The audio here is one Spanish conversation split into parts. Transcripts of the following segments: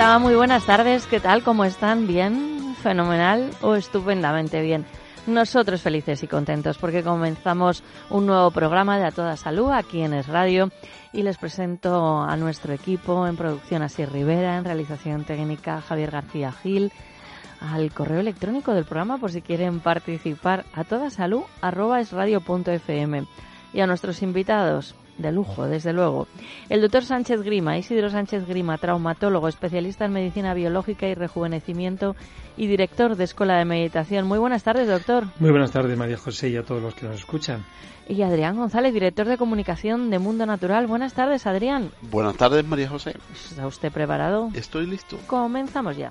Hola, muy buenas tardes. ¿Qué tal? ¿Cómo están? ¿Bien? ¿Fenomenal o estupendamente bien? Nosotros felices y contentos porque comenzamos un nuevo programa de A Toda Salud aquí en Es Radio y les presento a nuestro equipo en producción Así Rivera, en realización técnica Javier García Gil, al correo electrónico del programa por si quieren participar a toda salud arroba esradio.fm y a nuestros invitados de lujo, desde luego. El doctor Sánchez Grima, Isidro Sánchez Grima, traumatólogo, especialista en medicina biológica y rejuvenecimiento y director de Escuela de Meditación. Muy buenas tardes, doctor. Muy buenas tardes, María José, y a todos los que nos escuchan. Y Adrián González, director de comunicación de Mundo Natural. Buenas tardes, Adrián. Buenas tardes, María José. ¿Está usted preparado? Estoy listo. Comenzamos ya.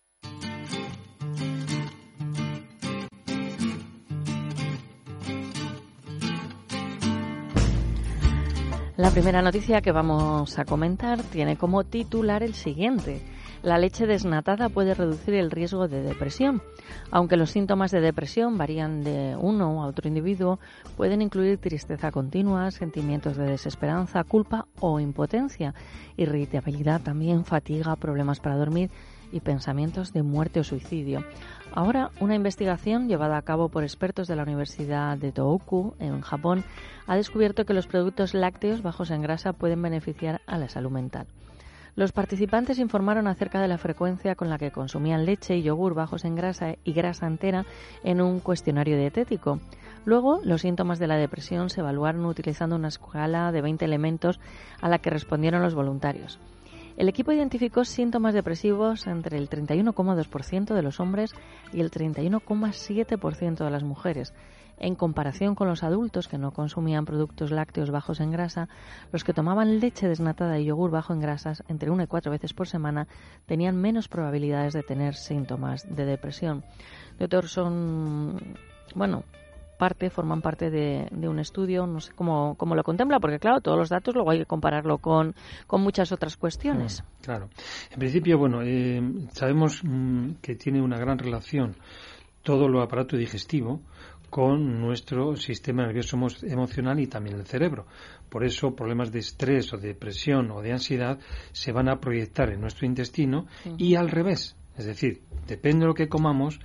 La primera noticia que vamos a comentar tiene como titular el siguiente. La leche desnatada puede reducir el riesgo de depresión. Aunque los síntomas de depresión varían de uno a otro individuo, pueden incluir tristeza continua, sentimientos de desesperanza, culpa o impotencia, irritabilidad también, fatiga, problemas para dormir y pensamientos de muerte o suicidio. Ahora, una investigación llevada a cabo por expertos de la Universidad de Tohoku, en Japón, ha descubierto que los productos lácteos bajos en grasa pueden beneficiar a la salud mental. Los participantes informaron acerca de la frecuencia con la que consumían leche y yogur bajos en grasa y grasa entera en un cuestionario dietético. Luego, los síntomas de la depresión se evaluaron utilizando una escala de 20 elementos a la que respondieron los voluntarios. El equipo identificó síntomas depresivos entre el 31,2% de los hombres y el 31,7% de las mujeres. En comparación con los adultos que no consumían productos lácteos bajos en grasa, los que tomaban leche desnatada y yogur bajo en grasas entre una y cuatro veces por semana tenían menos probabilidades de tener síntomas de depresión. Doctor, son, bueno, parte, forman parte de, de, un estudio, no sé cómo, cómo lo contempla, porque claro, todos los datos luego hay que compararlo con, con muchas otras cuestiones. Claro. En principio, bueno, eh, sabemos mm, que tiene una gran relación todo lo aparato digestivo con nuestro sistema nervioso emocional y también el cerebro. Por eso problemas de estrés o de depresión o de ansiedad se van a proyectar en nuestro intestino sí. y al revés. Es decir, depende de lo que comamos,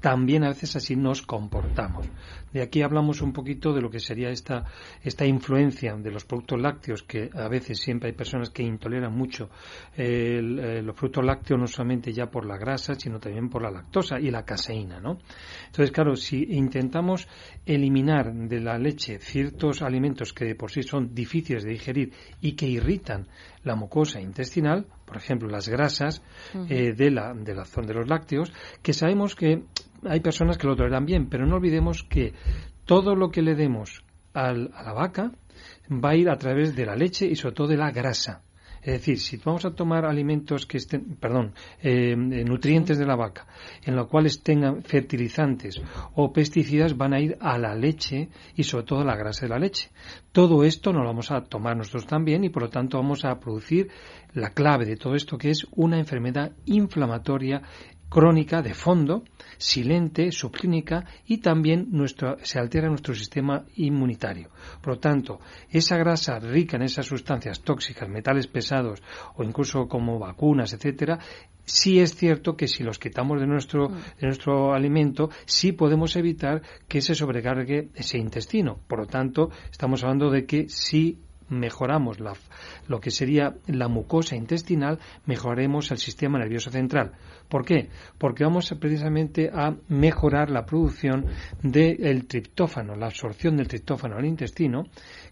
también a veces así nos comportamos. De aquí hablamos un poquito de lo que sería esta, esta influencia de los productos lácteos, que a veces siempre hay personas que intoleran mucho eh, los productos lácteos, no solamente ya por la grasa, sino también por la lactosa y la caseína, ¿no? Entonces, claro, si intentamos eliminar de la leche ciertos alimentos que de por sí son difíciles de digerir y que irritan la mucosa intestinal, por ejemplo, las grasas uh -huh. eh, de, la, de la zona de los lácteos, que sabemos que hay personas que lo toleran bien, pero no olvidemos que todo lo que le demos al, a la vaca va a ir a través de la leche y sobre todo de la grasa. Es decir, si vamos a tomar alimentos que estén, perdón, eh, nutrientes de la vaca, en los cuales tengan fertilizantes o pesticidas, van a ir a la leche y sobre todo a la grasa de la leche. Todo esto no lo vamos a tomar nosotros también y por lo tanto vamos a producir la clave de todo esto que es una enfermedad inflamatoria crónica de fondo, silente, subclínica y también nuestro, se altera nuestro sistema inmunitario. Por lo tanto, esa grasa rica en esas sustancias tóxicas, metales pesados o incluso como vacunas, etcétera, sí es cierto que si los quitamos de nuestro, mm. de nuestro alimento, sí podemos evitar que se sobrecargue ese intestino. Por lo tanto, estamos hablando de que si mejoramos la, lo que sería la mucosa intestinal, mejoraremos el sistema nervioso central. ¿Por qué? Porque vamos precisamente a mejorar la producción del triptófano, la absorción del triptófano al intestino,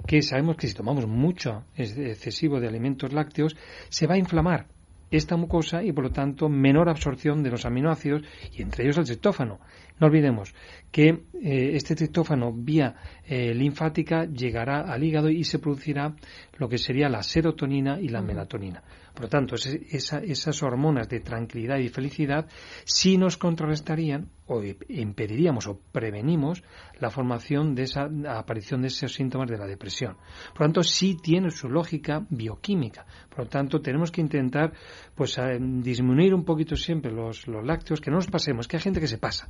que sabemos que si tomamos mucho excesivo de alimentos lácteos, se va a inflamar esta mucosa y por lo tanto menor absorción de los aminoácidos y entre ellos el triptófano. No olvidemos que eh, este triptófano vía eh, linfática llegará al hígado y se producirá lo que sería la serotonina y la melatonina. Por lo tanto, esas hormonas de tranquilidad y felicidad sí nos contrarrestarían o impediríamos o prevenimos la formación de esa aparición de esos síntomas de la depresión. Por lo tanto, sí tiene su lógica bioquímica. Por lo tanto, tenemos que intentar pues disminuir un poquito siempre los, los lácteos, que no nos pasemos, que hay gente que se pasa.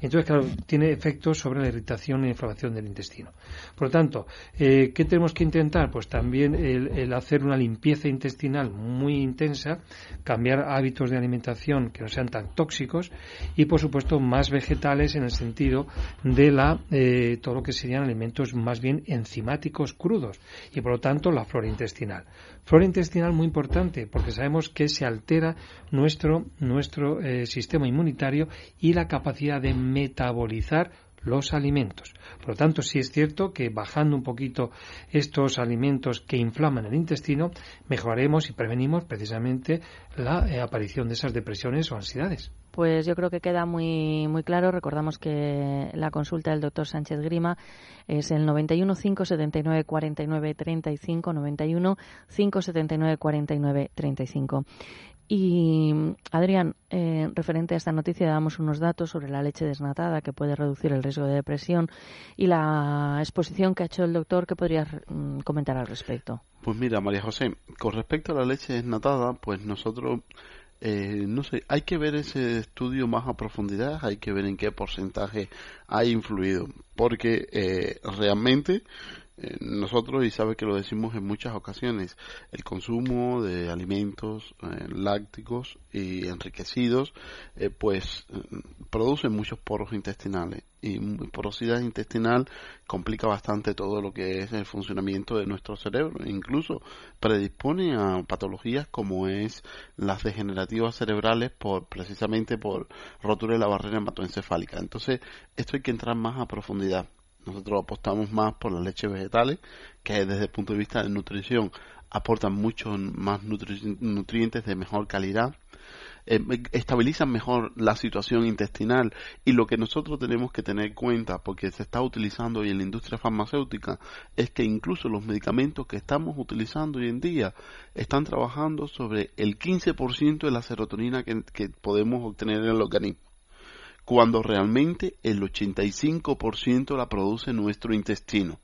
Entonces, claro, tiene efectos sobre la irritación e inflamación del intestino. Por lo tanto, eh, ¿qué tenemos que intentar? Pues también el, hacer una limpieza intestinal muy intensa, cambiar hábitos de alimentación que no sean tan tóxicos y, por supuesto, más vegetales en el sentido de la, eh, todo lo que serían alimentos más bien enzimáticos crudos y, por lo tanto, la flora intestinal. Flora intestinal muy importante porque sabemos que se altera nuestro, nuestro eh, sistema inmunitario y la capacidad de metabolizar los alimentos. Por lo tanto, sí es cierto que bajando un poquito estos alimentos que inflaman el intestino, mejoraremos y prevenimos precisamente la eh, aparición de esas depresiones o ansiedades. Pues yo creo que queda muy, muy claro. Recordamos que la consulta del doctor Sánchez Grima es el 91 579 49 35, 91 579 49 35. Y Adrián, eh, referente a esta noticia, damos unos datos sobre la leche desnatada que puede reducir el riesgo de depresión y la exposición que ha hecho el doctor. ¿Qué podrías mm, comentar al respecto? Pues mira, María José, con respecto a la leche desnatada, pues nosotros, eh, no sé, hay que ver ese estudio más a profundidad, hay que ver en qué porcentaje ha influido, porque eh, realmente eh, nosotros, y sabe que lo decimos en muchas ocasiones, el consumo de alimentos eh, lácticos y enriquecidos, eh, pues produce muchos poros intestinales y porosidad intestinal complica bastante todo lo que es el funcionamiento de nuestro cerebro, incluso predispone a patologías como es las degenerativas cerebrales por precisamente por rotura de la barrera hematoencefálica. Entonces, esto hay que entrar más a profundidad. Nosotros apostamos más por las leches vegetales, que desde el punto de vista de nutrición aportan muchos más nutrientes de mejor calidad, eh, estabilizan mejor la situación intestinal. Y lo que nosotros tenemos que tener en cuenta, porque se está utilizando hoy en la industria farmacéutica, es que incluso los medicamentos que estamos utilizando hoy en día están trabajando sobre el 15% de la serotonina que podemos obtener en el organismo cuando realmente el 85% la produce nuestro intestino.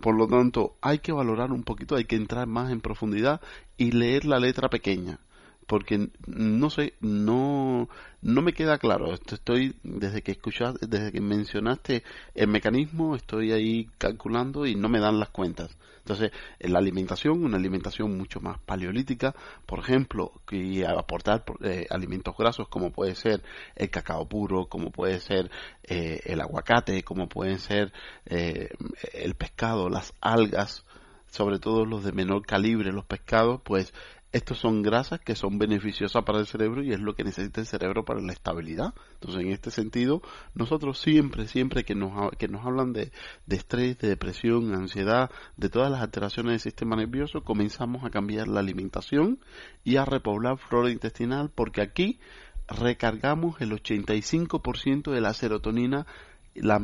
Por lo tanto, hay que valorar un poquito, hay que entrar más en profundidad y leer la letra pequeña porque no sé, no, no me queda claro. Estoy desde que escuchaste, desde que mencionaste el mecanismo, estoy ahí calculando y no me dan las cuentas. Entonces, en la alimentación, una alimentación mucho más paleolítica, por ejemplo, y aportar eh, alimentos grasos como puede ser el cacao puro, como puede ser eh, el aguacate, como pueden ser eh, el pescado, las algas, sobre todo los de menor calibre, los pescados, pues estos son grasas que son beneficiosas para el cerebro y es lo que necesita el cerebro para la estabilidad. Entonces, en este sentido, nosotros siempre, siempre que nos, que nos hablan de, de estrés, de depresión, ansiedad, de todas las alteraciones del sistema nervioso, comenzamos a cambiar la alimentación y a repoblar flora intestinal porque aquí recargamos el 85% de la serotonina la,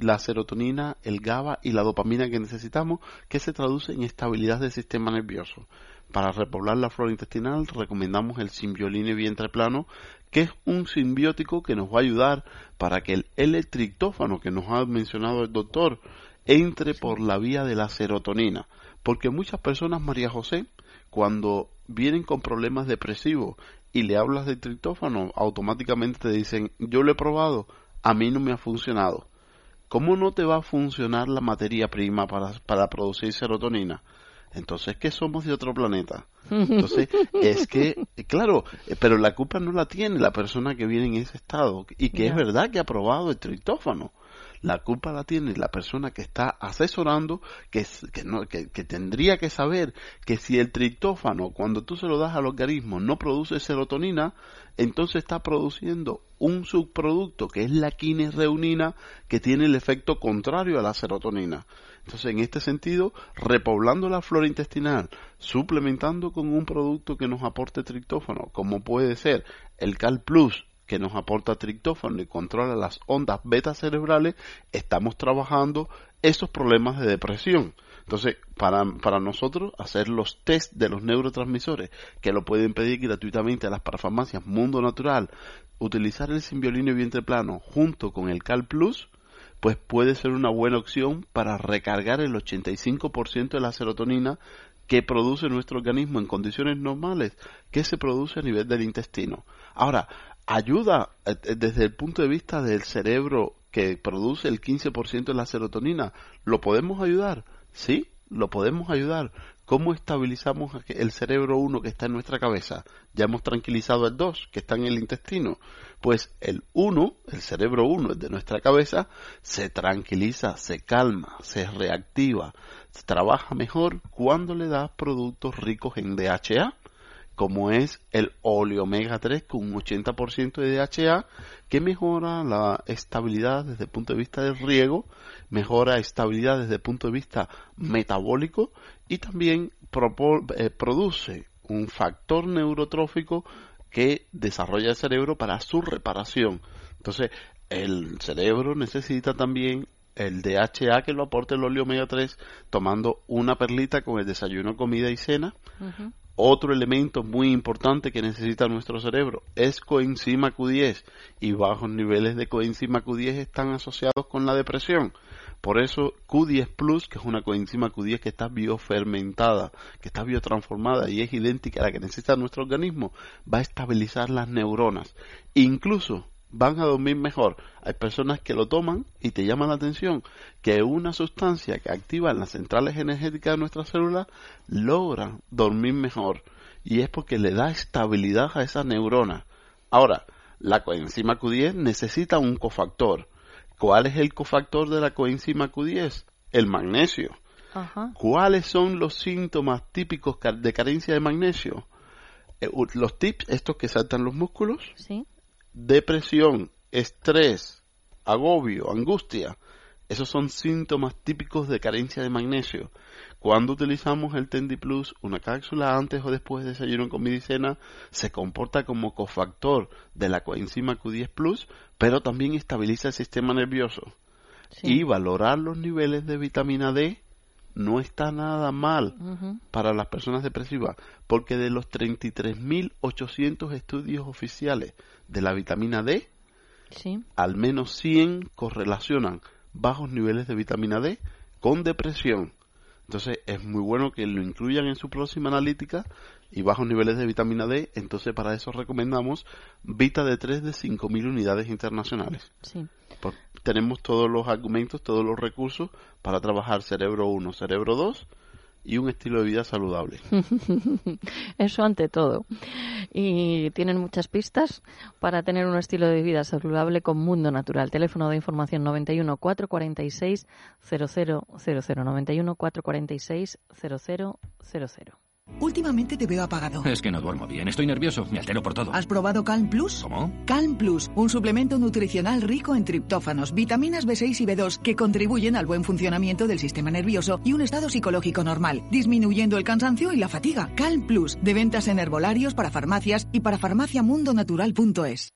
la serotonina, el GABA y la dopamina que necesitamos, que se traduce en estabilidad del sistema nervioso. Para repoblar la flora intestinal recomendamos el simbioline vientre plano, que es un simbiótico que nos va a ayudar para que el L-triptófano que nos ha mencionado el doctor entre por la vía de la serotonina. Porque muchas personas, María José, cuando vienen con problemas depresivos y le hablas de triptófano, automáticamente te dicen, yo lo he probado, a mí no me ha funcionado. ¿Cómo no te va a funcionar la materia prima para, para producir serotonina? entonces que somos de otro planeta. Entonces, es que, claro, pero la culpa no la tiene la persona que viene en ese estado y que es verdad que ha probado el triptófano la culpa la tiene la persona que está asesorando, que, que, no, que, tendría que saber que si el triptófano, cuando tú se lo das al organismo, no produce serotonina, entonces está produciendo un subproducto que es la quinesreunina que tiene el efecto contrario a la serotonina. Entonces, en este sentido, repoblando la flora intestinal, suplementando con un producto que nos aporte triptófano, como puede ser el Cal Plus, que nos aporta triptófano y controla las ondas beta cerebrales, estamos trabajando esos problemas de depresión. Entonces, para, para nosotros hacer los test de los neurotransmisores, que lo pueden pedir gratuitamente a las parafarmacias Mundo Natural, utilizar el simbiolino y vientre plano junto con el Cal Plus, pues puede ser una buena opción para recargar el 85% de la serotonina que produce nuestro organismo en condiciones normales, que se produce a nivel del intestino. Ahora, ayuda eh, eh, desde el punto de vista del cerebro que produce el 15% de la serotonina. ¿Lo podemos ayudar? Sí, lo podemos ayudar. ¿Cómo estabilizamos el cerebro 1 que está en nuestra cabeza? Ya hemos tranquilizado el 2 que está en el intestino. Pues el 1, el cerebro 1 de nuestra cabeza, se tranquiliza, se calma, se reactiva, trabaja mejor cuando le das productos ricos en DHA como es el óleo omega 3 con un 80% de DHA que mejora la estabilidad desde el punto de vista del riego, mejora estabilidad desde el punto de vista metabólico y también eh, produce un factor neurotrófico que desarrolla el cerebro para su reparación. Entonces, el cerebro necesita también el DHA que lo aporta el óleo omega 3 tomando una perlita con el desayuno, comida y cena, otro elemento muy importante que necesita nuestro cerebro es coenzima Q10 y bajos niveles de coenzima Q10 están asociados con la depresión. Por eso Q10 Plus, que es una coenzima Q10 que está biofermentada, que está biotransformada y es idéntica a la que necesita nuestro organismo, va a estabilizar las neuronas. Incluso van a dormir mejor. Hay personas que lo toman y te llaman la atención que una sustancia que activa las centrales energéticas de nuestras células logra dormir mejor. Y es porque le da estabilidad a esa neurona. Ahora, la coenzima Q10 necesita un cofactor. ¿Cuál es el cofactor de la coenzima Q10? El magnesio. ¿Cuáles son los síntomas típicos de carencia de magnesio? Eh, los tips, estos que saltan los músculos. Sí depresión, estrés, agobio, angustia. Esos son síntomas típicos de carencia de magnesio. Cuando utilizamos el Tendi Plus, una cápsula antes o después de desayuno con medicina, se comporta como cofactor de la coenzima Q10 Plus, pero también estabiliza el sistema nervioso. Y valorar los niveles de vitamina D no está nada mal para las personas depresivas, porque de los 33.800 estudios oficiales de la vitamina D, al menos 100 correlacionan bajos niveles de vitamina D con depresión. Entonces es muy bueno que lo incluyan en su próxima analítica y bajos niveles de vitamina D. Entonces para eso recomendamos Vita D3 de 5.000 unidades internacionales. tenemos todos los argumentos, todos los recursos para trabajar cerebro 1, cerebro 2 y un estilo de vida saludable. Eso ante todo. Y tienen muchas pistas para tener un estilo de vida saludable con Mundo Natural. Teléfono de información 91 446 0000 91 446 0000. Últimamente te veo apagado. Es que no duermo bien, estoy nervioso, me altero por todo. ¿Has probado Calm Plus? ¿Cómo? Calm Plus, un suplemento nutricional rico en triptófanos, vitaminas B6 y B2 que contribuyen al buen funcionamiento del sistema nervioso y un estado psicológico normal, disminuyendo el cansancio y la fatiga. Calm Plus, de ventas en herbolarios para farmacias y para farmaciamundonatural.es.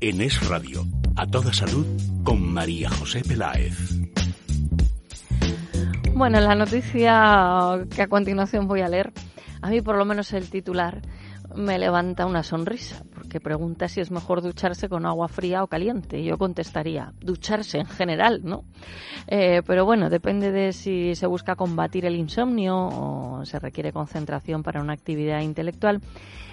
En Es Radio, a toda salud, con María José Peláez. Bueno, la noticia que a continuación voy a leer, a mí por lo menos el titular me levanta una sonrisa, pregunta si es mejor ducharse con agua fría o caliente. Yo contestaría, ducharse en general, ¿no? Eh, pero bueno, depende de si se busca combatir el insomnio o se requiere concentración para una actividad intelectual.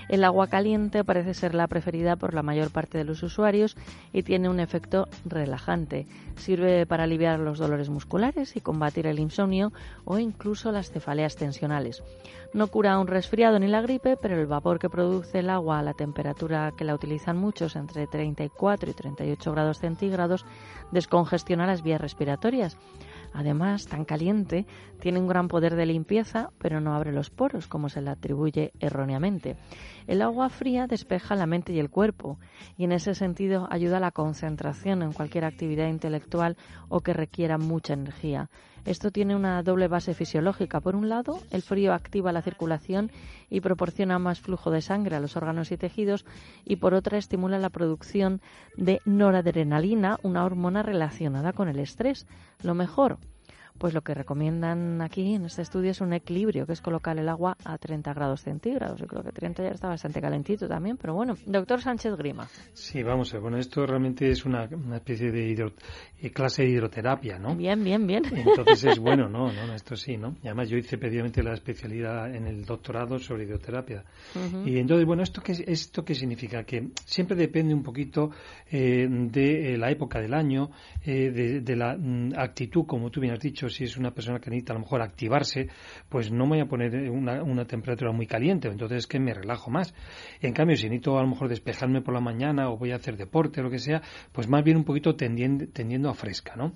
El agua caliente parece ser la preferida por la mayor parte de los usuarios y tiene un efecto relajante. Sirve para aliviar los dolores musculares y combatir el insomnio o incluso las cefaleas tensionales. No cura un resfriado ni la gripe, pero el vapor que produce el agua a la temperatura que la utilizan muchos, entre 34 y 38 grados centígrados, descongestiona las vías respiratorias. Además, tan caliente, tiene un gran poder de limpieza, pero no abre los poros, como se le atribuye erróneamente. El agua fría despeja la mente y el cuerpo, y en ese sentido ayuda a la concentración en cualquier actividad intelectual o que requiera mucha energía. Esto tiene una doble base fisiológica. Por un lado, el frío activa la circulación y proporciona más flujo de sangre a los órganos y tejidos, y por otra estimula la producción de noradrenalina, una hormona relacionada con el estrés. Lo mejor, pues lo que recomiendan aquí en este estudio es un equilibrio, que es colocar el agua a 30 grados centígrados. Yo creo que 30 ya está bastante calentito también, pero bueno, doctor Sánchez Grima. Sí, vamos a ver, bueno, esto realmente es una, especie de eh, clase de hidroterapia, ¿no? Bien, bien, bien. Entonces es bueno, ¿no? no esto sí, ¿no? Y además yo hice previamente la especialidad en el doctorado sobre hidroterapia. Y entonces, bueno, ¿esto qué, ¿esto qué significa? Que siempre depende un poquito eh, de eh, la época del año, de, de, la mm, actitud, como tú bien has dicho, si es una persona que necesita a lo mejor activarse, pues no me voy a poner una, temperatura muy caliente, entonces es que me relajo más. En cambio, si necesito a lo mejor despejarme por la mañana o voy a hacer deporte o lo que sea, pues más bien un poquito tendiendo, tendiendo a fresca, ¿no?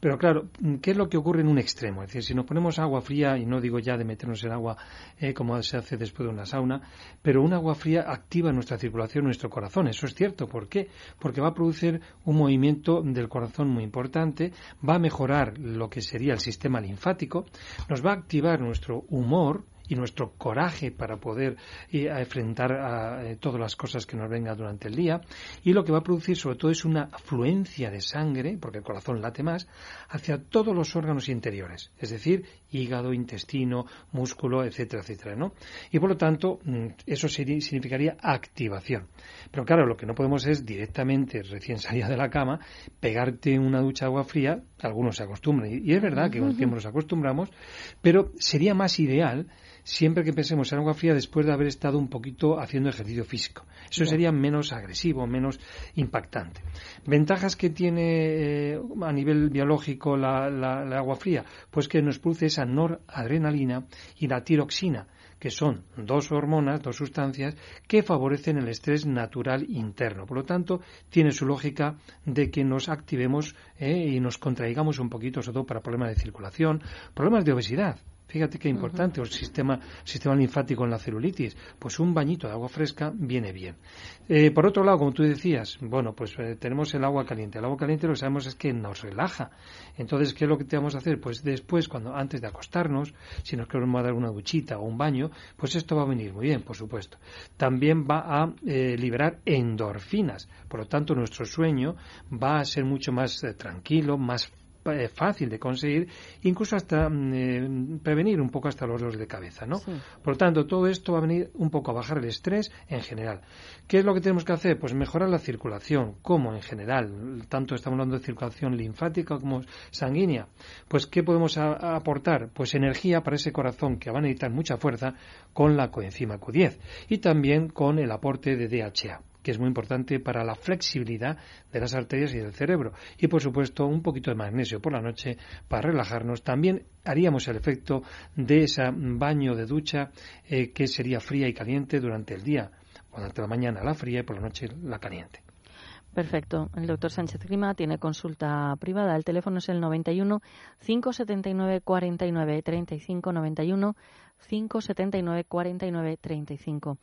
Pero claro, ¿qué es lo que ocurre en un extremo? Es decir, si nos ponemos agua fría, y no digo ya de meternos en agua eh, como se hace después de una sauna, pero un agua fría activa nuestra circulación, nuestro corazón. Eso es cierto. ¿Por qué? Porque va a producir un movimiento del corazón muy importante, va a mejorar lo que sería el sistema linfático, nos va a activar nuestro humor, y nuestro coraje para poder eh, enfrentar a, eh, todas las cosas que nos vengan durante el día. Y lo que va a producir sobre todo es una afluencia de sangre, porque el corazón late más, hacia todos los órganos interiores, es decir, hígado, intestino, músculo, etcétera, etcétera, ¿no? Y por lo tanto, mm, eso significaría activación. Pero claro, lo que no podemos es directamente, recién salida de la cama, pegarte una ducha de agua fría, algunos se acostumbran, y es verdad que con el tiempo nos acostumbramos, pero sería más ideal siempre que pensemos en agua fría después de haber estado un poquito haciendo ejercicio físico. Eso sería menos agresivo, menos impactante. ¿Ventajas que tiene eh, a nivel biológico la, agua fría? Pues que nos produce esa noradrenalina y la tiroxina que son dos hormonas, dos sustancias, que favorecen el estrés natural interno. Por lo tanto, tiene su lógica de que nos activemos eh, y nos contraigamos un poquito, sobre todo para problemas de circulación, problemas de obesidad. Fíjate qué importante, el sistema, sistema linfático en la celulitis. Pues un bañito de agua fresca viene bien. Eh, por otro lado, como tú decías, bueno, pues eh, tenemos el agua caliente. El agua caliente lo que sabemos es que nos relaja. Entonces, ¿qué es lo que tenemos que hacer? Pues después, cuando antes de acostarnos, si nos queremos dar una duchita o un baño, pues esto va a venir muy bien, por supuesto. También va a eh, liberar endorfinas. Por lo tanto, nuestro sueño va a ser mucho más tranquilo, más eh, fácil de conseguir, incluso hasta mm, eh, prevenir un poco hasta los dolores de cabeza, ¿no? Por lo tanto, todo esto va a venir un poco a bajar el estrés en general. ¿Qué es lo que tenemos que hacer? Pues mejorar la circulación. ¿Cómo en general? Tanto estamos hablando de circulación linfática como sanguínea. Pues, ¿qué podemos aportar? Pues energía para ese corazón que va a necesitar mucha fuerza con la coenzima Q10 y también con el aporte de DHA que es muy importante para la flexibilidad de las arterias y del cerebro. Y por supuesto, un poquito de magnesio por la noche para relajarnos. También haríamos el efecto de ese baño de ducha eh, que sería fría y caliente durante el día. Durante la mañana la fría y por la noche la caliente. Perfecto. El doctor Sánchez Grima tiene consulta privada. El teléfono es el 91 579 49 35 91 579 49 35.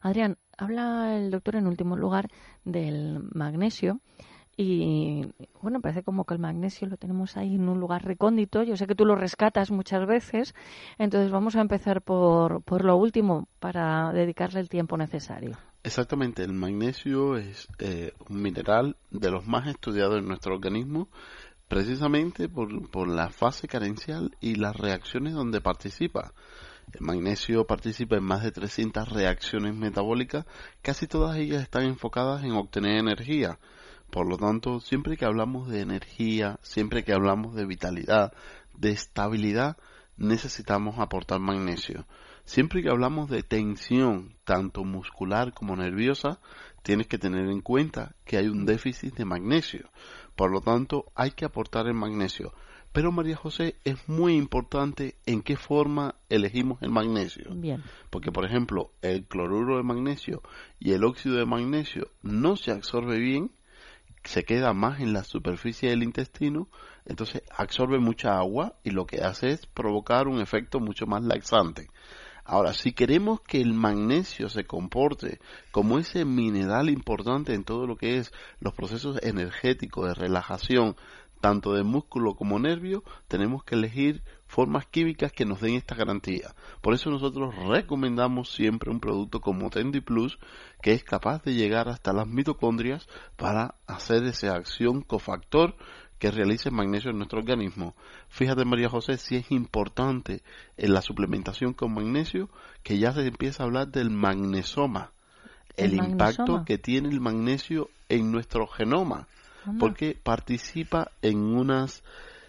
Adrián, habla el doctor en último lugar del magnesio. Y bueno, parece como que el magnesio lo tenemos ahí en un lugar recóndito. Yo sé que tú lo rescatas muchas veces. Entonces vamos a empezar por, por lo último para dedicarle el tiempo necesario. Exactamente, el magnesio es eh, un mineral de los más estudiados en nuestro organismo precisamente por, por la fase carencial y las reacciones donde participa. El magnesio participa en más de 300 reacciones metabólicas, casi todas ellas están enfocadas en obtener energía. Por lo tanto, siempre que hablamos de energía, siempre que hablamos de vitalidad, de estabilidad, necesitamos aportar magnesio. Siempre que hablamos de tensión, tanto muscular como nerviosa, tienes que tener en cuenta que hay un déficit de magnesio. Por lo tanto, hay que aportar el magnesio. Pero María José es muy importante en qué forma elegimos el magnesio. Bien. Porque, por ejemplo, el cloruro de magnesio y el óxido de magnesio no se absorbe bien, se queda más en la superficie del intestino, entonces absorbe mucha agua y lo que hace es provocar un efecto mucho más laxante. Ahora, si queremos que el magnesio se comporte como ese mineral importante en todo lo que es los procesos energéticos de relajación, tanto de músculo como nervio, tenemos que elegir formas químicas que nos den esta garantía. Por eso nosotros recomendamos siempre un producto como Tendi Plus que es capaz de llegar hasta las mitocondrias para hacer esa acción cofactor que realice magnesio en nuestro organismo. Fíjate María José si es importante en la suplementación con magnesio que ya se empieza a hablar del magnesoma, el, impacto que tiene el magnesio en nuestro genoma porque participa en unas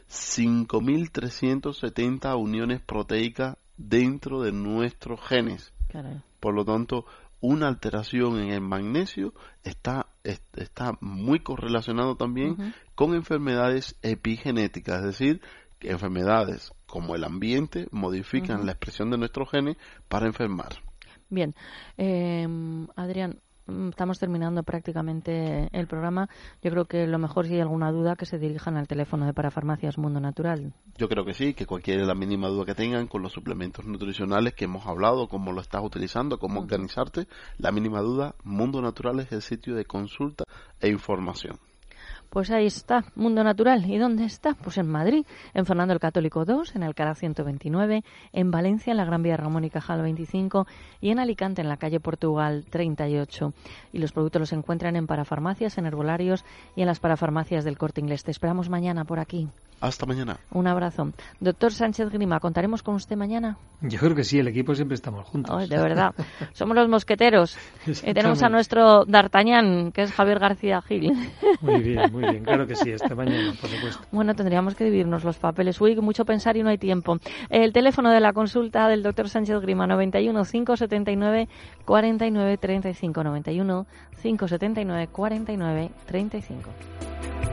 5.370 uniones proteicas dentro de nuestros genes. Por lo tanto, una alteración en el magnesio está, está muy correlacionado también con enfermedades epigenéticas, es decir, que enfermedades como el ambiente modifican la expresión de nuestros genes para enfermar. Bien, eh, Adrián, estamos terminando prácticamente el programa. Yo creo que lo mejor, si hay alguna duda, que se dirijan al teléfono de Parafarmacias Mundo Natural. Yo creo que sí, que cualquier la mínima duda que tengan con los suplementos nutricionales que hemos hablado, cómo lo estás utilizando, cómo organizarte, la mínima duda, Mundo Natural es el sitio de consulta e información. Pues ahí está, Mundo Natural. ¿Y dónde está? Pues en Madrid, en Fernando el Católico 2, en Alcalá 129, en Valencia, en la Gran Vía Ramón y Cajal 25 y en Alicante, en la calle Portugal 38. Y los productos los encuentran en parafarmacias, en herbolarios y en las parafarmacias del Corte Inglés. Te esperamos mañana por aquí. Hasta mañana. Un abrazo. Doctor Sánchez Grima, ¿contaremos con usted mañana? Yo creo que sí, el equipo siempre estamos juntos. de verdad. Somos los mosqueteros. y tenemos a nuestro D'Artagnan, que es Javier García Gil. Muy bien, muy bien. Claro que sí, hasta mañana, por supuesto. Bueno, tendríamos que dividirnos los papeles. Uy, mucho pensar y no hay tiempo. El teléfono de la consulta del doctor Sánchez Grima, 91 579 49 35. 91 579 49 35.